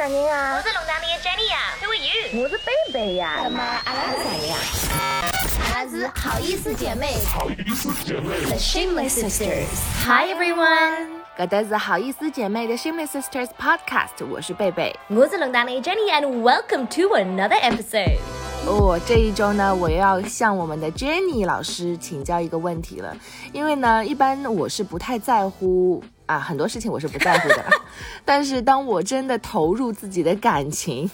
啥人啊？我是龙堂里的 Jenny 呀，Who are you？我是贝贝呀。那么阿拉是谁呀？阿拉是好意思姐妹。好意思姐妹。The Shameless Sisters。Hi everyone。搿搭是好意思姐妹的 Shameless Sisters Podcast，我是贝贝。我是龙堂里的 Jenny，and welcome to another episode。哦，这一周呢，我又要向我们的 Jenny 老师请教一个问题了，因为呢，一般我是不太在乎。啊，很多事情我是不在乎的，但是当我真的投入自己的感情。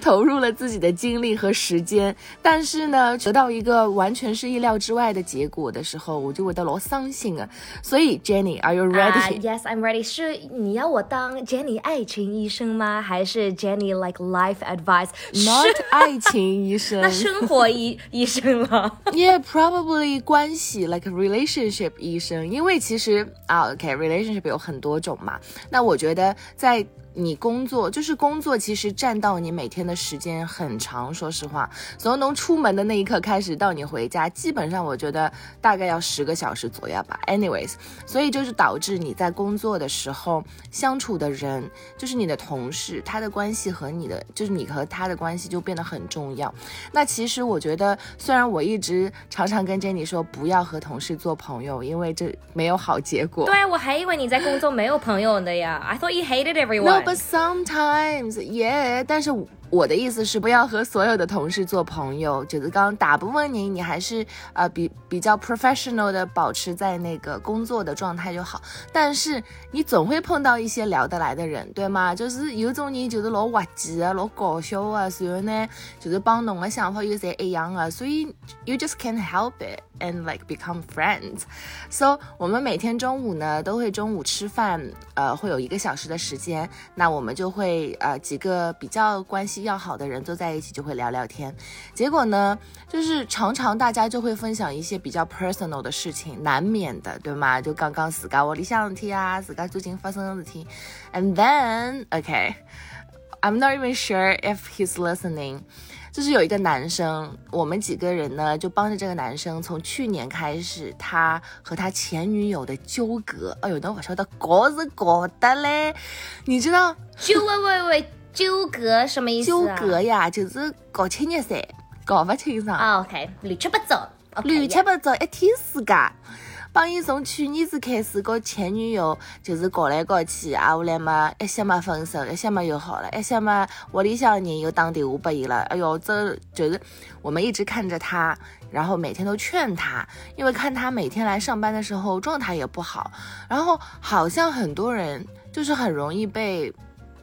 投入了自己的精力和时间，但是呢，得到一个完全是意料之外的结果的时候，我就会得老伤心啊。所以，Jenny，Are you ready？Yes，I'm ready。是你要我当 Jenny 爱情医生吗？还是 Jenny like life advice？Not 爱情医生，那生活医医生了。Yeah，probably 关系 like relationship 医生，因为其实啊，OK，relationship 有很多种嘛。那我觉得在你工作就是工作，其实占到你每天的时间很长。说实话，从从出门的那一刻开始到你回家，基本上我觉得大概要十个小时左右吧。Anyways，所以就是导致你在工作的时候相处的人，就是你的同事，他的关系和你的，就是你和他的关系就变得很重要。那其实我觉得，虽然我一直常常跟 Jenny 说不要和同事做朋友，因为这没有好结果。对，我还以为你在工作没有朋友的呀。I thought you hated everyone. But sometimes, yeah，但是。我的意思是不要和所有的同事做朋友，就是刚大部分你你还是呃比比较 professional 的保持在那个工作的状态就好。但是你总会碰到一些聊得来的人，对吗？就是有种人就是老滑稽啊，老搞笑啊，然后呢就是帮侬的想法又侪一样啊，所以 you just can't help it and like become friends. So 我们每天中午呢都会中午吃饭，呃会有一个小时的时间，那我们就会呃几个比较关系。要好的人坐在一起就会聊聊天，结果呢，就是常常大家就会分享一些比较 personal 的事情，难免的，对吗？就刚刚自家窝里想事体啊，自家最近发生的事情，and then OK, I'm not even sure if he's listening。就是有一个男生，我们几个人呢就帮着这个男生，从去年开始，他和他前女友的纠葛，哎呦，那我说的搞是搞的嘞，你知道？就喂喂喂。纠葛什么意思？纠葛呀，就是搞清热噻，搞不清爽。OK，乱七八糟，乱七八糟一天世界。帮伊从去年子开始，跟前女友就是搞来搞去，啊，后来嘛，一些嘛分手，一些嘛又好了，一些嘛屋里向人又打电话拨伊了。哎哟，这就是我们一直看着他，然后每天都劝他，因为看他每天来上班的时候状态也不好，然后好像很多人就是很容易被。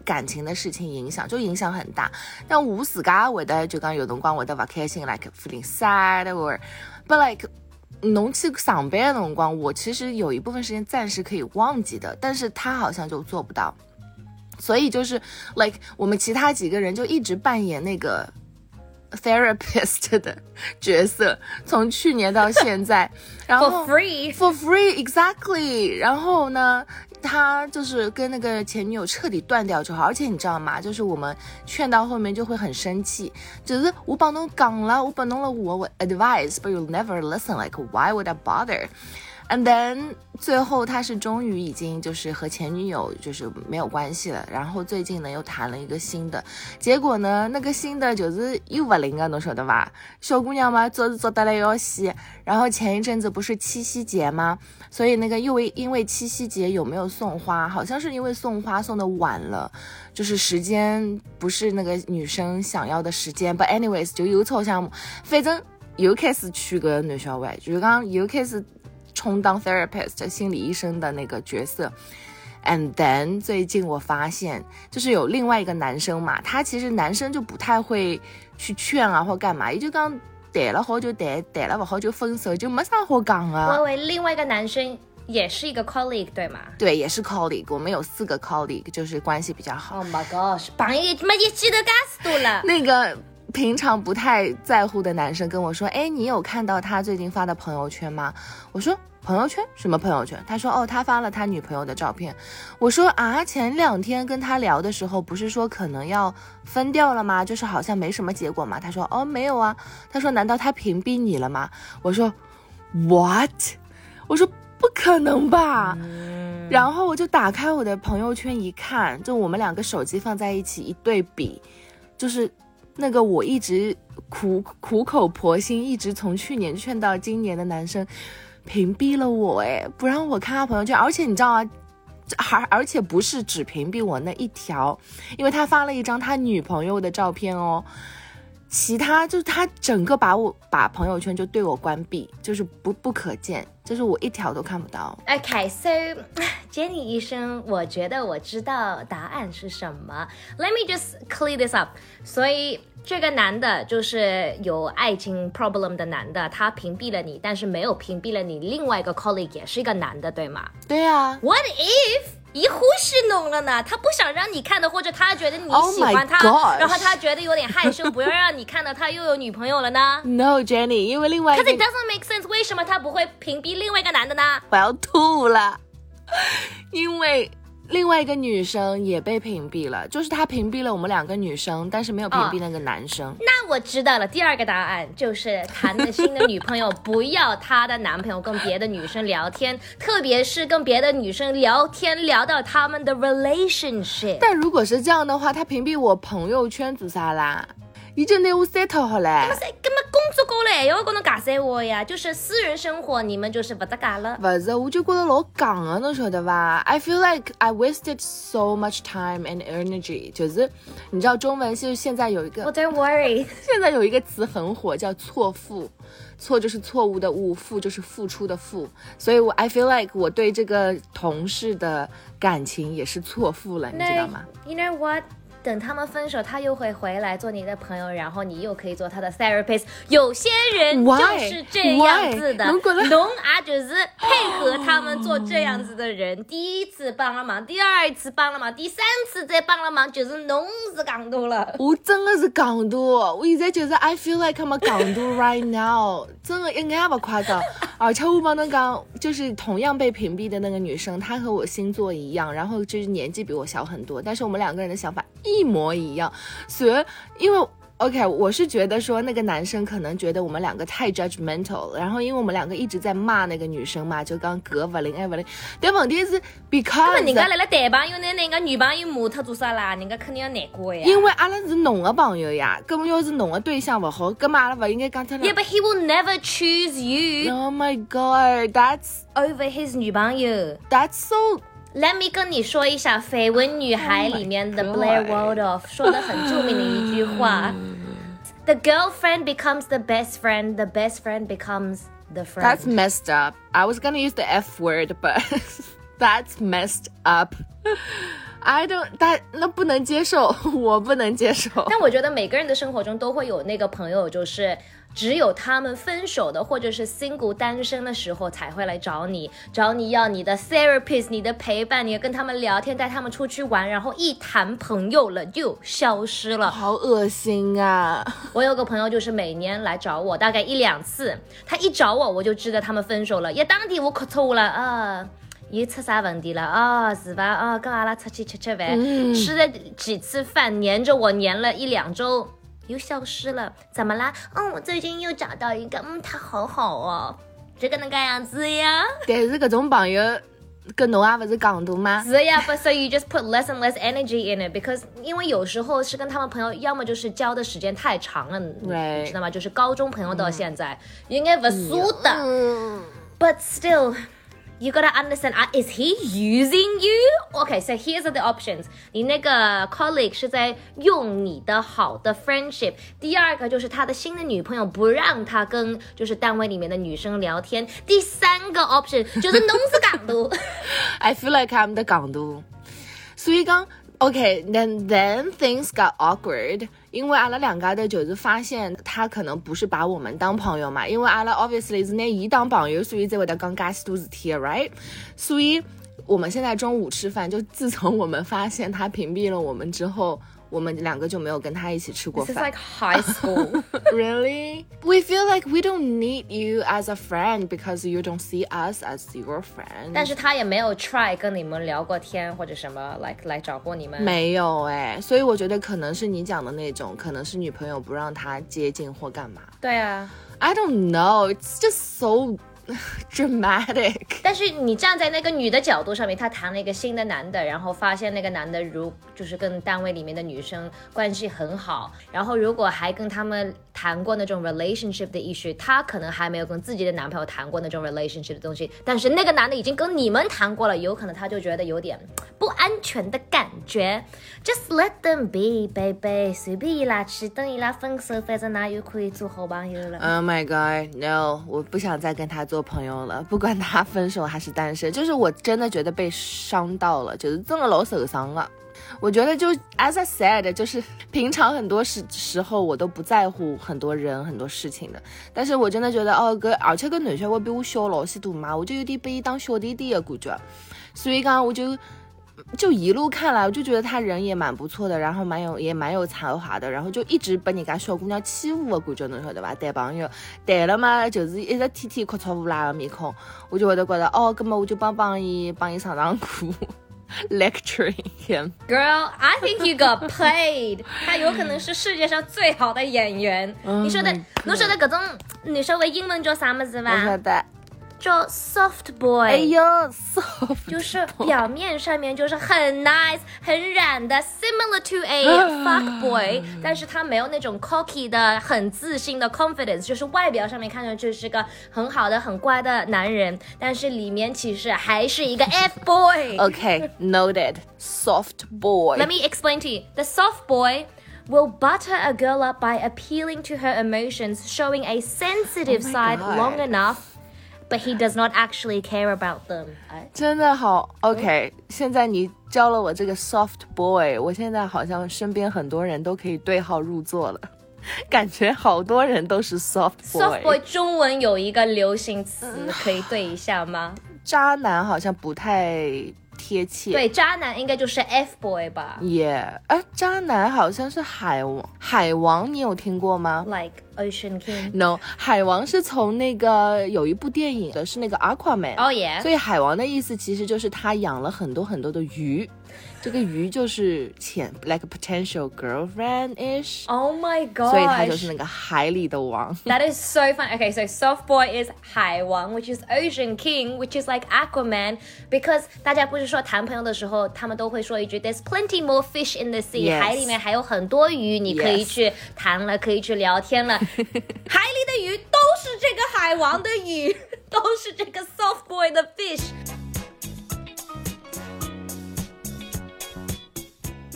感情的事情影响就影响很大，但我自噶会得就讲有辰光会得不开心，like feeling sad or，but like，侬去上班的辰光，我其实有一部分时间暂时可以忘记的，但是他好像就做不到，所以就是 like 我们其他几个人就一直扮演那个 therapist 的角色，从去年到现在，然后 for free for free exactly，然后呢？他就是跟那个前女友彻底断掉之后，而且你知道吗？就是我们劝到后面就会很生气，就是我帮侬讲了，我帮侬了我我 advice，but you never listen，like why would I And then 最后他是终于已经就是和前女友就是没有关系了，然后最近呢又谈了一个新的，结果呢那个新的就是又不灵啊，侬晓得吧？小姑娘嘛做是做得来要死，然后前一阵子不是七夕节吗？所以那个又因为七夕节有没有送花？好像是因为送花送的晚了，就是时间不是那个女生想要的时间。But anyways 就又吵项目，反正又开始娶个男小孩，就是讲又开始。充当 therapist 心理医生的那个角色，and then 最近我发现，就是有另外一个男生嘛，他其实男生就不太会去劝啊或干嘛，也就刚谈了好久谈，谈了不好就分手，就没啥好讲啊。我为另外一个男生也是一个 colleague 对吗？对，也是 colleague，我们有四个 colleague，就是关系比较好。Oh my gosh，朋友没一记得干死多了。那个平常不太在乎的男生跟我说，哎，你有看到他最近发的朋友圈吗？我说。朋友圈什么朋友圈？他说哦，他发了他女朋友的照片。我说啊，前两天跟他聊的时候，不是说可能要分掉了吗？就是好像没什么结果嘛。他说哦，没有啊。他说难道他屏蔽你了吗？我说 what？我说不可能吧。然后我就打开我的朋友圈一看，就我们两个手机放在一起一对比，就是那个我一直苦苦口婆心，一直从去年劝到今年的男生，屏蔽了我，哎，不让我看他朋友圈，而且你知道吗？还而且不是只屏蔽我那一条，因为他发了一张他女朋友的照片哦。其他就是他整个把我把朋友圈就对我关闭，就是不不可见，就是我一条都看不到。Okay, so Jenny 医生，我觉得我知道答案是什么。Let me just clear this up。所以这个男的就是有爱情 problem 的男的，他屏蔽了你，但是没有屏蔽了你另外一个 colleague 也是一个男的，对吗对啊，？What if？一忽视弄了呢？他不想让你看的，或者他觉得你 Oh 喜欢他然后他觉得有点害羞，不要让你看到他又有女朋友了呢 No Jenny，因为另外一 Because it doesn't make sense，为什么他不会屏蔽另外一个男的呢？我要吐了，因为另外一个女生也被屏蔽了，就是他屏蔽了我们两个女生，但是没有屏蔽那个男生。那我知道了，第二个答案就是谈了新的女朋友不要她的男朋友跟别的女生聊天，特别是跟别的女生聊天聊到他们的 relationship。但如果是这样的话，他屏蔽我朋友圈做啥啦？已经拿我 set 好嘞。这根本工作过了还，要跟侬尬三话呀，就是私人生活你们就是不搭嘎了。不是，我就觉得老戆的，侬晓得吧？I feel like I wasted so much time and energy。就是你知道中文就是现在有一个 don't worry，现在有一个词很火，叫错付。错就是错误的误，付就是付出的付，所以我 I feel like 我对这个同事的感情也是错付了，你知道吗？You know what？等他们分手，他又会回来做你的朋友，然后你又可以做他的 therapist。有些人就是这样子的侬啊就是配合他们做这样子的人。第一次帮了忙，第二次帮了忙，第三次再帮了忙，就是侬是港多了。我真的是港督，我现在就是 I feel like I'm a 港督 right now，真的一眼不夸张。而且我帮侬讲，就是同样被屏蔽的那个女生，她和我星座一样，然后就是年纪比我小很多，但是我们两个人的想法一模一样。所以因为 OK，我是觉得说那个男生可能觉得我们两个太 judgmental 了，然后因为我们两个一直在骂那个女生嘛，就讲搿勿灵哎勿灵，但问题是 because 那么人家来了谈朋友，拿人家女朋友骂他做啥啦？人家肯定要难过呀。因为阿拉是侬的朋友呀，根本要是侬的对象不好，根本阿拉不应该讲出来。Yeah, but he will never choose you Oh my god, that's over his 女朋友。that's so Let me 跟你说一下《绯闻女孩》里面的 Oh my Blair God Waldorf 说的很着名的一句话：The girlfriend becomes the best friend, the best friend becomes the friend. that's messed up. I was gonna use the F word, but that's messed up. I don't that 那不能接受，我不能接受。但我觉得每个人的生活中都会有那个朋友，就是 只有他们分手的或者是 single 单身的时候才会来找你，找你要你的 therapist，你的陪伴，你要跟他们聊天，带他们出去玩，然后一谈朋友了就消失了。好恶心啊！我有个朋友就是每年来找我，大概一两次。他一找我，我就知道他们分手了。也当地我可错了啊，又出啥问题了啊？是吧？啊，跟阿拉出去吃吃饭，吃了几次饭，黏着我黏了一两周，又消失了。怎么啦？嗯，我最近又找到一个，嗯，他好好哦，这个能干样子呀？但是搿种朋友跟侬也不是港独吗？是呀，but so you just put less and less energy in it because 因为有时候是跟他们朋友，要么就是交的时间太长了，你知道吗？就是高中朋友到现在，应该不熟的。嗯 But still, you gotta understand. Uh, is he using you? Okay, so here's the options. 你那个 colleague 是在用你的好的 friendship。第二个就是他的新的女朋友不让他跟就是单位里面的女生聊天。第三个 option 就是弄死港都。 I feel like I'm the 港督，所以讲 OK，then then things got awkward， 因为阿拉两家的就是发现他可能不是把我们当朋友嘛，因为阿拉 obviously 是拿伊当朋友，所以才会得讲介许多事体，right？所以我们现在中午吃饭，就自从我们发现他屏蔽了我们之后，我们两个就没有跟他一起吃过 This is 饭。 like high school. Really? We feel like we don't need you as a friend because you don't see us as your friend. 但是他也没有 try 跟你们聊过天或者什么来来找过你们。没有哎、所以我觉得可能是你讲的那种，可能是女朋友不让他接近或干嘛。对啊， I don't know, it's just so dramatic。但是你站在那个女的角度上面，她谈了一个新的男的，然后发现那个男的如就是跟单位里面的女生关系很好，然后如果还跟他们谈过那种 relationship 的 issue，她可能还没有跟自己的男朋友谈过那种 relationship 的东西，但是那个男的已经跟你们谈过了，有可能他就觉得有点不安全的感觉。Just let them be, baby，随便伊拉去，等伊拉分手，反正那又可以做好朋友了。Oh my god, no！我不想再跟他做朋友了，不管他分手还是单身，就是我真的觉得被伤到了，就是真的老受伤了。我觉得就 as I said，就是平常很多时时候我都不在乎很多人很多事情的，但是我真的觉得哦，个而且个男小孩比我小老许多嘛，我就有点被当小弟弟的感觉，所以讲我就。就一路看来，我就觉得他人也蛮不错的，然后蛮有也蛮有才华的，然后就一直被人家小姑娘欺负的感觉，侬晓得吧？谈朋友谈了嘛，就是一直天天哭错无赖的面孔，我就会得觉得哦，那么我就帮帮伊帮伊上上课，lecturing him。Girl, I think you got played。他有可能是世界上最好的演员。你说的侬晓得搿种你说的英文叫啥么子我晓？得，叫 soft boy。哎呦，soft，就是表面上面就是很 nice 很软的，similar to a fuck boy，但是他没有那种 cocky 的很自信的 confidence，就是外表上面看上去是个很好的很乖的男人，但是里面其实还是一个 f boy。 OK，noted，soft boy。 Let me explain to you. The soft boy will butter a girl up by appealing to her emotions, showing a sensitive Oh my side God. long enough, but he does not actually care about them. 哎真的好 OK，现在你教了我这个 soft boy，我现在好像身边很多人都可以对号入座了，感觉好多人都是 soft boy。Soft boy 中文有一个流行词可以对一下吗？渣男好像不太贴切。对，渣男应该就是 F boy 吧也，哎，渣男好像是海王，海王你有听过吗，like Ocean King。？No，海王是从那个有一部电影的，是那个 Aquaman。哦耶所以海王的意思其实就是他养了很多很多的鱼，这个鱼就是潜 like a potential girlfriend ish，、 ！Oh my god！所以他就是那个海里的王。 That is so fun. Okay, so soft boy is 海王，which is Ocean King, which is like Aquaman. Because 大家不是说谈朋友的时候，他们都会说一句 "There's plenty more fish in the sea"，、 Yes. 海里面还有很多鱼，你可以 Yes. 去谈了，可以去聊天了。海里的鱼都是这个海王的鱼，都是这个 soft boy 的 fish。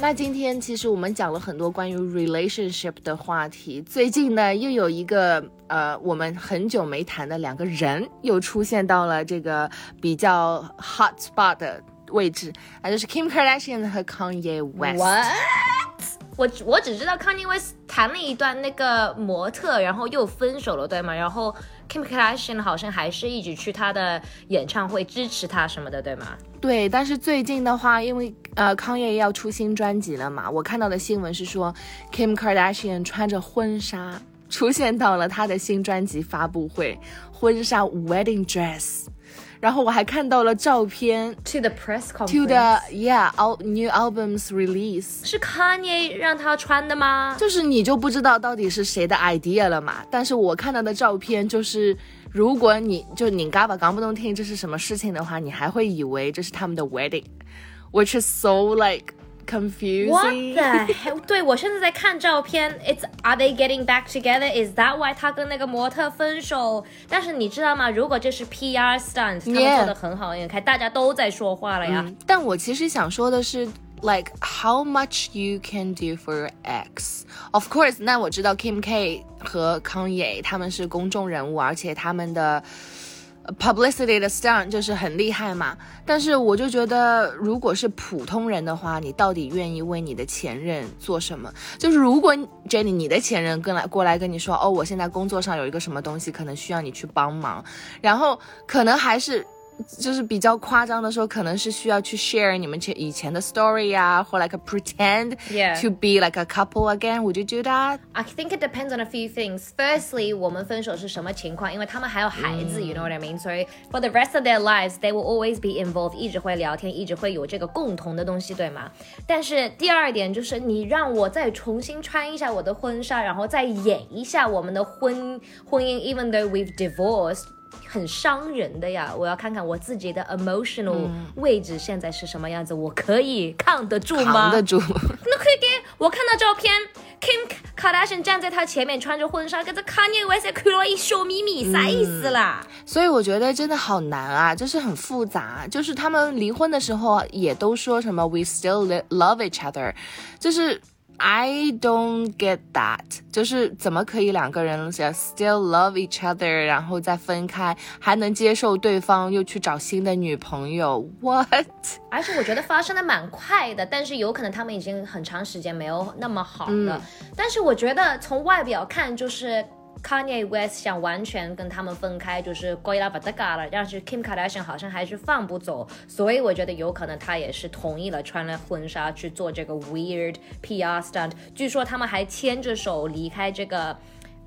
那今天其实我们讲了很多关于 relationship 的话题，最近呢又有一个呃我们很久没谈的两个人又出现到了这个比较 hot spot 的位置，那就是 Kim Kardashian 和 Kanye West。What？我我只知道 Kanye West 谈了一段那个模特，然后又分手了，对吗？然后 Kim Kardashian 好像还是一直去他的演唱会支持他什么的，对吗？对，但是最近的话，因为呃康业要出新专辑了嘛，我看到的新闻是说，Kim Kardashian 穿着婚纱出现到了他的新专辑发布会，婚纱 wedding dress，然后我还看到了照片 To the press conference。to the yeah new albums release。是 Kanye 让他穿的吗？就是你就不知道到底是谁的 idea 了嘛？但是我看到的照片就是，如果你就你嘎巴刚不懂听这是什么事情的话，你还会以为这是他们的 wedding，which is so like What confusing。 the hell？对我现在在看照片，It's Are they getting back together? Is that why 他跟那个模特分手？但是你知道吗？如果这是 PR stunt，他们 Yeah 做的很好，你看大家都在说话了呀。嗯，但我其实想说的是，like how much you can do for your ex。Of course，那我知道 Kim K 和康也他们是公众人物，而且他们的。呃 Publicity 的 stunt 就是很厉害嘛，但是我就觉得，如果是普通人的话，你到底愿意为你的前任做什么？就是如果 Jenny 你的前任跟来过来跟你说，哦，我现在工作上有一个什么东西，可能需要你去帮忙，然后可能还是就是比较夸张的说，可能是需要去 share 你们前以前的 story 呀、或 like a pretend Yeah. to be like a couple again. Would you do that? I think it depends on a few things. Firstly，我们分手是什么情况？因为他们还有孩子、y o u know what I mean？所以 for the rest of their lives, they will always be involved，一直会聊天，一直会有这个共同的东西，对吗？但是第二点就是，你让我再重新穿一下我的婚纱，然后再演一下我们的婚婚姻，even though we've divorced。 很伤人的呀！我要看看我自己的 emotional 位置现在是什么样子，我可以抗得住吗？扛得住。那可以给我看到照片，Kim Kardashian 站在他前面穿着婚纱，跟着 Kanye West 看了一小咪咪，啥意思啦？所以我觉得真的好难啊，就是很复杂。就是他们离婚的时候也都说什么 “we still love each other”，就是。I don't get that，就是怎么可以两个人 still love each other，然后再分开，还能接受对方又去找新的女朋友？What？而且我觉得发生的蛮快的，但是有可能他们已经很长时间没有那么好了。但是我觉得从外表看，就是。Kanye West 想完全跟他们分开，就是过伊拉不得嘎了，但是 Kim Kardashian 好像还是放不走，所以我觉得有可能他也是同意了穿了婚纱去做这个 weird PR stunt。据说他们还牵着手离开这个。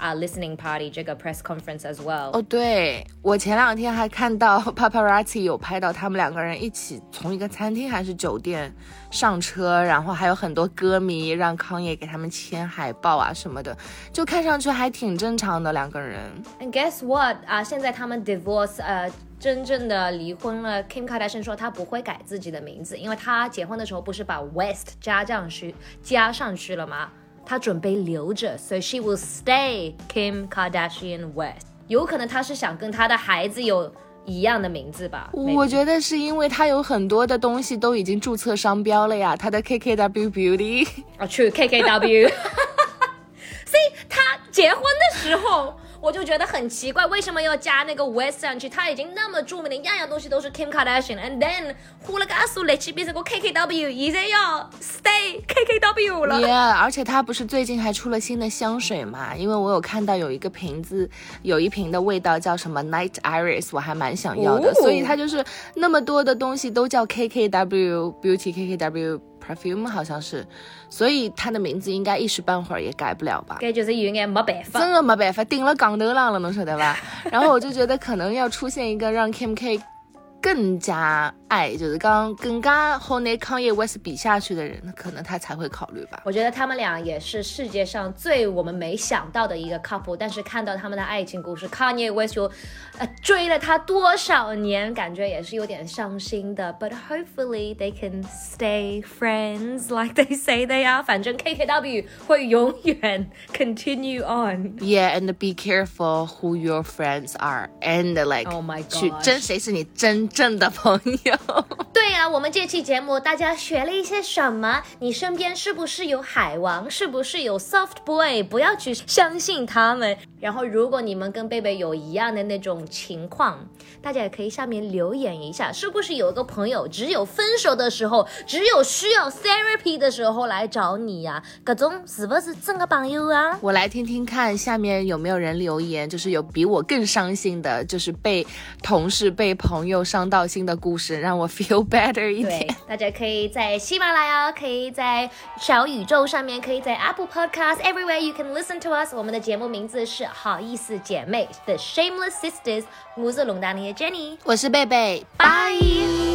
啊，listening party 这个 press conference as well。哦，对我前两天还看到 paparazzi 有拍到他们两个人一起从一个餐厅还是酒店上车，然后还有很多歌迷让康也给他们签海报啊什么的，就看上去还挺正常的两个人。And guess what？啊，现在他们 divorce，呃，真正的离婚了。Kim Kardashian 说他不会改自己的名字，因为他结婚的时候不是把 West 加上去加上去了吗？她准备留着，so she will stay Kim Kardashian West。有可能她是想跟她的孩子有一样的名字吧？我觉得是因为她有很多的东西都已经注册商标了呀，她的 KKW Beauty 啊，去 KKW，所以她结婚的时候。我就觉得很奇怪，为什么要加那个 West 上去？他已经那么著名的，样样东西都是 Kim Kardashian，and then 呼了个苏雷奇变成个 KKW，现在要 stay KKW 了。Yeah，而且他不是最近还出了新的香水嘛？因为我有看到有一个瓶子，有一瓶的味道叫什么 Night Iris，我还蛮想要的。所以他就是那么多的东西都叫 KKW Beauty KKW。Perfume 好像是，所以他的名字应该一时半会儿也改不了吧？该就是有眼没办法，真的没办法，顶了杠头浪了，侬晓得吧？然后我就觉得可能要出现一个让 Kim K。更加爱，就是刚更加和那康业 West 比下去的人，可能他才会考虑吧。我觉得他们俩也是世界上最我们没想到的一个 couple，但是看到他们的爱情故事，康业 West 就呃追了他多少年，感觉也是有点伤心的。But hopefully they can stay friends like they say they are。反正 KKW 会永远 continue on。Yeah, and be careful who your friends are, and like oh my god，去争谁是你真。 真的朋友，对呀，我们这期节目大家学了一些什么？你身边是不是有海王？是不是有 soft boy？不要去相信他们。然后，如果你们跟贝贝有一样的那种情况，大家也可以下面留言一下，是不是有一个朋友只有分手的时候，只有需要 therapy 的时候来找你呀？各种是不是真的朋友啊？我来听听看，下面有没有人留言，就是有比我更伤心的，就是被同事、被朋友伤到心的故事，让我 feel better 一点。大家可以在喜马拉雅，可以在小宇宙上面，可以在 Apple Podcast，everywhere you can listen to us。我们的节目名字是。好意思，姐妹，The Shameless Sisters，我是龙丹妮的 Jenny，我是贝贝，拜。